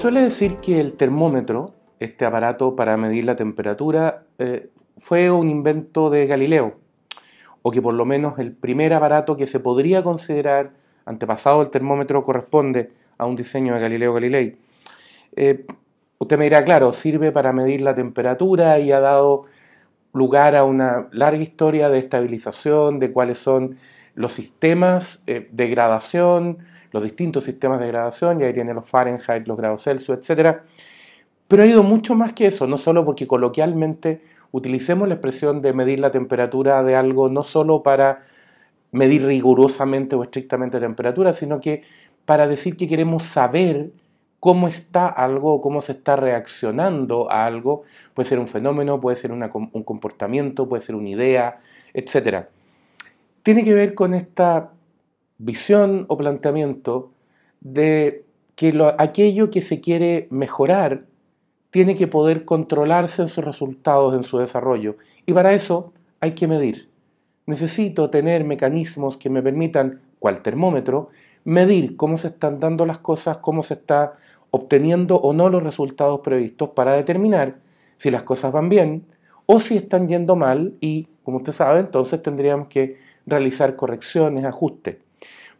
suele decir que el termómetro, este aparato para medir la temperatura, eh, fue un invento de Galileo, o que por lo menos el primer aparato que se podría considerar antepasado del termómetro corresponde a un diseño de Galileo Galilei. Eh, usted me dirá, claro, sirve para medir la temperatura y ha dado lugar a una larga historia de estabilización, de cuáles son los sistemas eh, de gradación, los distintos sistemas de gradación, y ahí tiene los Fahrenheit, los grados Celsius, etc. Pero ha ido mucho más que eso, no solo porque coloquialmente utilicemos la expresión de medir la temperatura de algo no solo para medir rigurosamente o estrictamente temperatura, sino que para decir que queremos saber cómo está algo, cómo se está reaccionando a algo. Puede ser un fenómeno, puede ser un comportamiento, puede ser una idea, etc. Tiene que ver con esta visión o planteamiento de que aquello que se quiere mejorar tiene que poder controlarse en sus resultados, en su desarrollo. Y para eso hay que medir. Necesito tener mecanismos que me permitan, cual termómetro, medir cómo se están dando las cosas, cómo se está obteniendo o no los resultados previstos para determinar si las cosas van bien o si están yendo mal y, como usted sabe, entonces tendríamos que realizar correcciones, ajustes.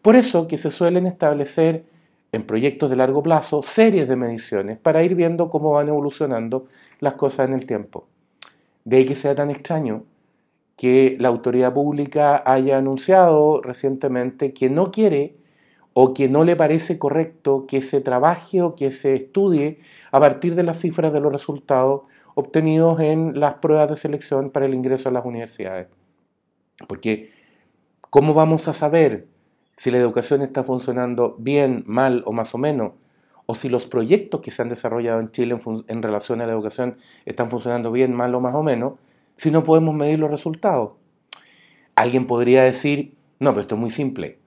Por eso que se suelen establecer en proyectos de largo plazo series de mediciones para ir viendo cómo van evolucionando las cosas en el tiempo. De ahí que sea tan extraño que la autoridad pública haya anunciado recientemente que no quiere o que no le parece correcto que se trabaje o que se estudie a partir de las cifras de los resultados obtenidos en las pruebas de selección para el ingreso a las universidades. Porque, ¿cómo vamos a saber si la educación está funcionando bien, mal o más o menos? O si los proyectos que se han desarrollado en Chile en, relación a la educación están funcionando bien, mal o más o menos, si no podemos medir los resultados. Alguien podría decir, no, pero esto es muy simple.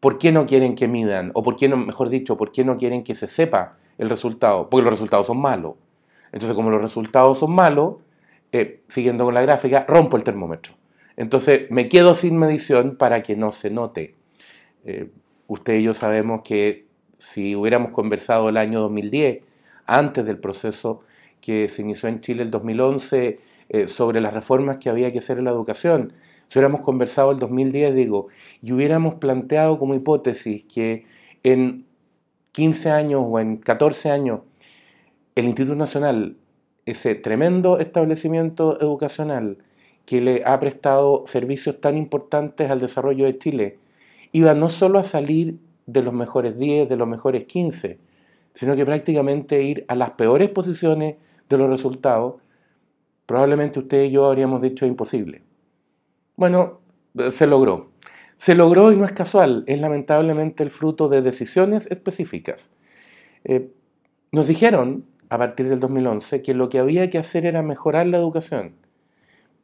¿Por qué no quieren que midan? O por qué mejor dicho, ¿por qué no quieren que se sepa el resultado? Porque los resultados son malos. Entonces, como los resultados son malos, eh, siguiendo con la gráfica, rompo el termómetro. Entonces, me quedo sin medición para que no se note. Eh, usted y yo sabemos que si hubiéramos conversado el año 2010, antes del proceso que se inició en Chile el 2011, eh, sobre las reformas que había que hacer en la educación, si hubiéramos conversado el 2010, digo, y hubiéramos planteado como hipótesis que en 15 años o en 14 años el Instituto Nacional, ese tremendo establecimiento educacional que le ha prestado servicios tan importantes al desarrollo de Chile, iba no solo a salir de los mejores 10, de los mejores 15, sino que prácticamente ir a las peores posiciones de los resultados, probablemente usted y yo habríamos dicho imposible. Bueno, se logró. Se logró y no es casual, es lamentablemente el fruto de decisiones específicas. Eh, nos dijeron, a partir del 2011, que lo que había que hacer era mejorar la educación,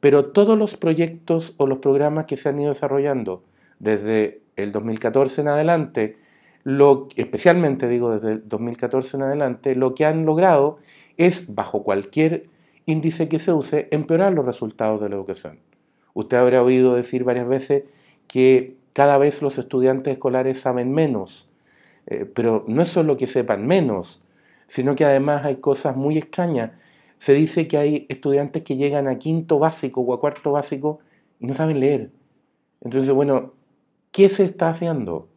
pero todos los proyectos o los programas que se han ido desarrollando desde el 2014 en adelante, lo, especialmente digo desde el 2014 en adelante, lo que han logrado es, bajo cualquier índice que se use, empeorar los resultados de la educación. Usted habrá oído decir varias veces que cada vez los estudiantes escolares saben menos, eh, pero no es solo que sepan menos, sino que además hay cosas muy extrañas. Se dice que hay estudiantes que llegan a quinto básico o a cuarto básico y no saben leer. Entonces, bueno, ¿qué se está haciendo?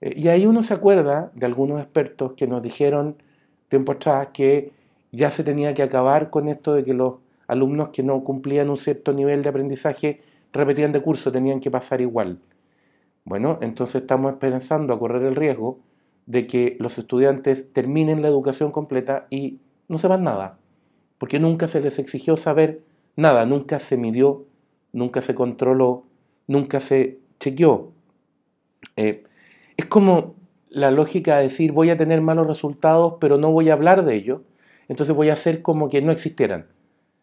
Eh, y ahí uno se acuerda de algunos expertos que nos dijeron tiempo atrás que ya se tenía que acabar con esto de que los alumnos que no cumplían un cierto nivel de aprendizaje repetían de curso, tenían que pasar igual. Bueno, entonces estamos esperanzando a correr el riesgo de que los estudiantes terminen la educación completa y no sepan nada, porque nunca se les exigió saber nada, nunca se midió, nunca se controló, nunca se chequeó. Eh, es como la lógica de decir voy a tener malos resultados, pero no voy a hablar de ello, entonces voy a hacer como que no existieran.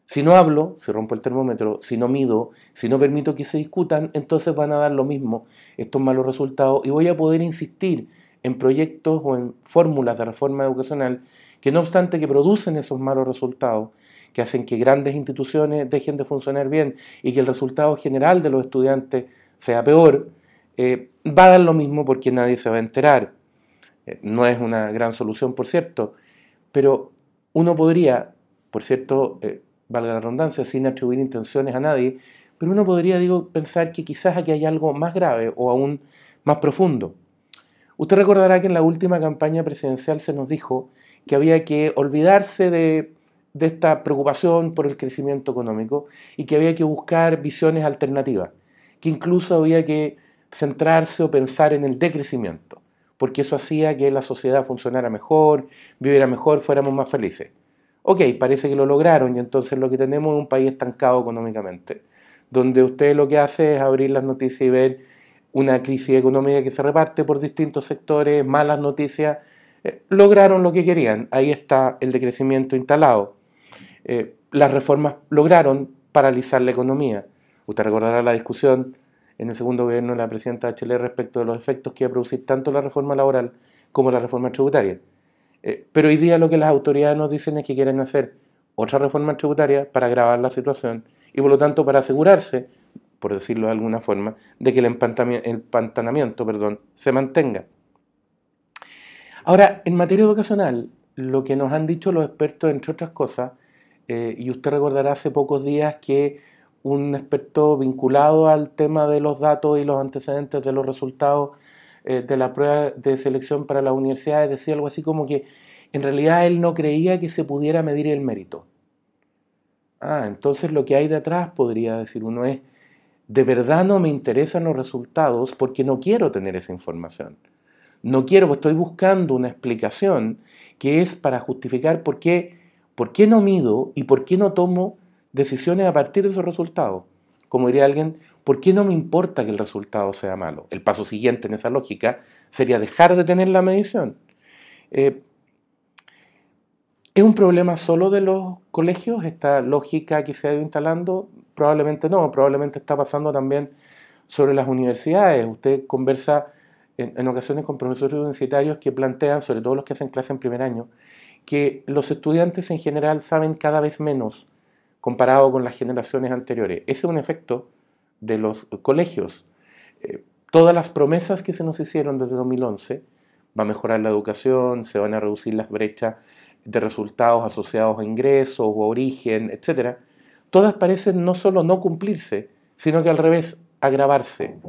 Si no hablo, si rompo el termómetro, si no mido, si no permito que se discutan, entonces van a dar lo mismo estos malos resultados y voy a poder insistir en proyectos o en fórmulas de reforma educacional que no obstante que producen esos malos resultados, que hacen que grandes instituciones dejen de funcionar bien y que el resultado general de los estudiantes sea peor, eh, va a dar lo mismo porque nadie se va a enterar. Eh, no es una gran solución, por cierto, pero uno podría, por cierto, eh, valga la redundancia, sin atribuir intenciones a nadie, pero uno podría, digo, pensar que quizás aquí hay algo más grave o aún más profundo. Usted recordará que en la última campaña presidencial se nos dijo que había que olvidarse de, esta preocupación por el crecimiento económico y que había que buscar visiones alternativas, que incluso había que centrarse o pensar en el decrecimiento, porque eso hacía que la sociedad funcionara mejor, viviera mejor, fuéramos más felices. Ok, parece que lo lograron y entonces lo que tenemos es un país estancado económicamente, donde usted lo que hace es abrir las noticias y ver una crisis económica que se reparte por distintos sectores, malas noticias, eh, lograron lo que querían. Ahí está el decrecimiento instalado. Eh, las reformas lograron paralizar la economía. Usted recordará la discusión en el segundo gobierno de la presidenta de Chile respecto de los efectos que iba a producir tanto la reforma laboral como la reforma tributaria. Eh, pero hoy día lo que las autoridades nos dicen es que quieren hacer otra reforma tributaria para agravar la situación y por lo tanto para asegurarse por decirlo de alguna forma, de que el empantanamiento perdón, se mantenga. Ahora, en materia educacional, lo que nos han dicho los expertos, entre otras cosas, eh, y usted recordará hace pocos días que un experto vinculado al tema de los datos y los antecedentes de los resultados eh, de la prueba de selección para las universidades decía algo así como que en realidad él no creía que se pudiera medir el mérito. Ah, entonces lo que hay detrás, podría decir uno, es de verdad no me interesan los resultados porque no quiero tener esa información. No quiero, pues estoy buscando una explicación que es para justificar por qué, por qué no mido y por qué no tomo decisiones a partir de esos resultados. Como diría alguien, ¿por qué no me importa que el resultado sea malo? El paso siguiente en esa lógica sería dejar de tener la medición. Eh, ¿Es un problema solo de los colegios esta lógica que se ha ido instalando? Probablemente no, probablemente está pasando también sobre las universidades. Usted conversa en, ocasiones con profesores universitarios que plantean, sobre todo los que hacen clase en primer año, que los estudiantes en general saben cada vez menos comparado con las generaciones anteriores. Ese es un efecto de los colegios. Eh, todas las promesas que se nos hicieron desde 2011, va a mejorar la educación, se van a reducir las brechas de resultados asociados a ingresos o origen, etcétera, todas parecen no solo no cumplirse, sino que al revés, agravarse.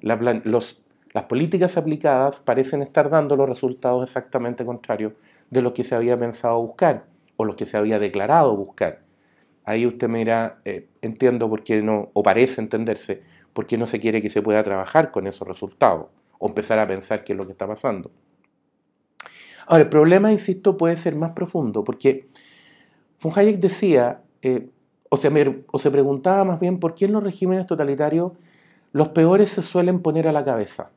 las políticas aplicadas parecen estar dando los resultados exactamente contrarios de lo que se había pensado buscar o lo que se había declarado buscar. Ahí usted me dirá, eh, entiendo por qué no, o parece entenderse, por qué no se quiere que se pueda trabajar con esos resultados o empezar a pensar qué es lo que está pasando. Ahora, el problema, insisto, puede ser más profundo, porque von Hayek decía, eh, o, se, preguntaba más bien por qué en los regímenes totalitarios los peores se suelen poner a la cabeza.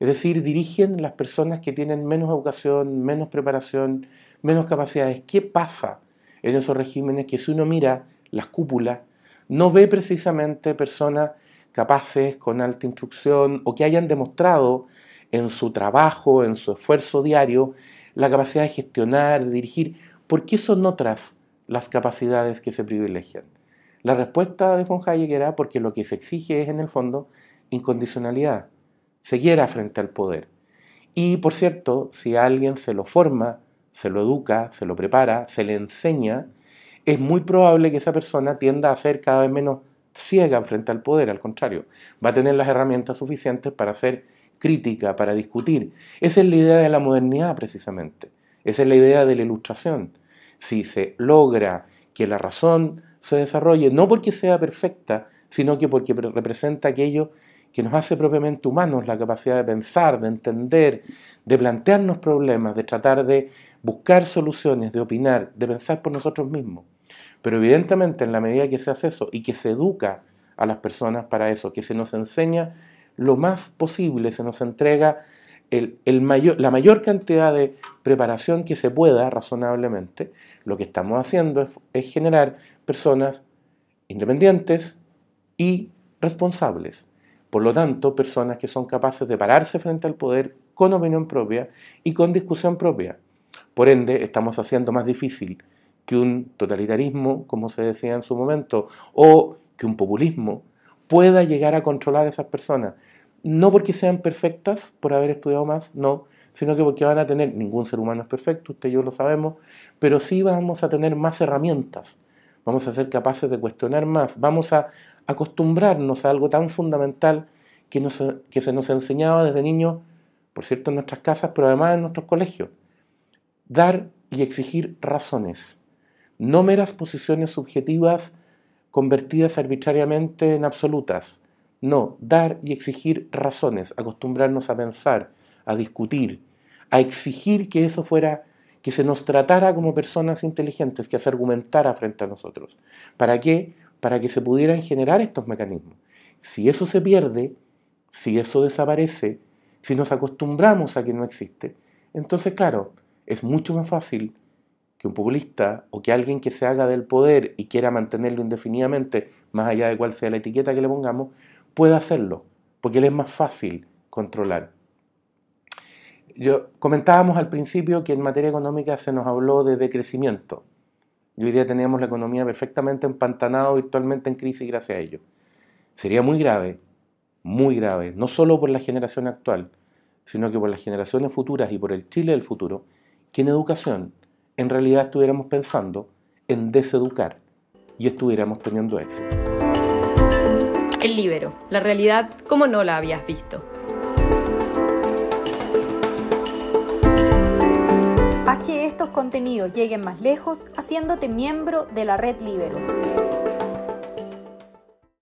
Es decir, dirigen las personas que tienen menos educación, menos preparación, menos capacidades. ¿Qué pasa en esos regímenes que si uno mira las cúpulas, no ve precisamente personas capaces, con alta instrucción, o que hayan demostrado en su trabajo, en su esfuerzo diario, la capacidad de gestionar, dirigir? ¿Por qué son otras las capacidades que se privilegian? La respuesta de von Hayek era porque lo que se exige es, en el fondo, incondicionalidad, ceguera frente al poder. Y, por cierto, si alguien se lo forma, se lo educa, se lo prepara, se le enseña, es muy probable que esa persona tienda a ser cada vez menos ciega frente al poder, al contrario, va a tener las herramientas suficientes para ser crítica, para discutir. Esa es la idea de la modernidad precisamente. Esa es la idea de la ilustración. Si se logra que la razón se desarrolle, no porque sea perfecta, sino que porque representa aquello que nos hace propiamente humanos, la capacidad de pensar, de entender, de plantearnos problemas, de tratar de buscar soluciones, de opinar, de pensar por nosotros mismos. Pero evidentemente en la medida que se hace eso y que se educa a las personas para eso, que se nos enseña lo más posible, se nos entrega la mayor cantidad de preparación que se pueda razonablemente, lo que estamos haciendo es, generar personas independientes y responsables. Por lo tanto, personas que son capaces de pararse frente al poder con opinión propia y con discusión propia. Por ende, estamos haciendo más difícil que un totalitarismo, como se decía en su momento, o que un populismo pueda llegar a controlar a esas personas. no porque sean perfectas por haber estudiado más, no, sino que porque van a tener, ningún ser humano es perfecto, usted y yo lo sabemos, pero sí vamos a tener más herramientas, vamos a ser capaces de cuestionar más, vamos a acostumbrarnos a algo tan fundamental que, que se nos enseñaba desde niños, por cierto, en nuestras casas, pero además en nuestros colegios. Dar y exigir razones, no meras posiciones subjetivas convertidas arbitrariamente en absolutas. No, dar y exigir razones, acostumbrarnos a pensar, a discutir, a exigir que eso fuera, que se nos tratara como personas inteligentes, que se argumentara frente a nosotros. ¿Para qué? Para que se pudieran generar estos mecanismos. Si eso se pierde, si eso desaparece, si nos acostumbramos a que no existe, entonces claro, es mucho más fácil que un populista o que alguien que se haga del poder y quiera mantenerlo indefinidamente, más allá de cuál sea la etiqueta que le pongamos, pueda hacerlo, porque él es más fácil controlar. Yo, comentábamos al principio que en materia económica se nos habló de decrecimiento. Y hoy día teníamos la economía perfectamente empantanada, virtualmente en crisis gracias a ello. Sería muy grave, muy grave, no solo por la generación actual, sino que por las generaciones futuras y por el Chile del futuro, que en educación en realidad estuviéramos pensando en deseducar y estuviéramos teniendo éxito. El libero, la realidad como no la habías visto. Haz que estos contenidos lleguen más lejos haciéndote miembro de la red Libero.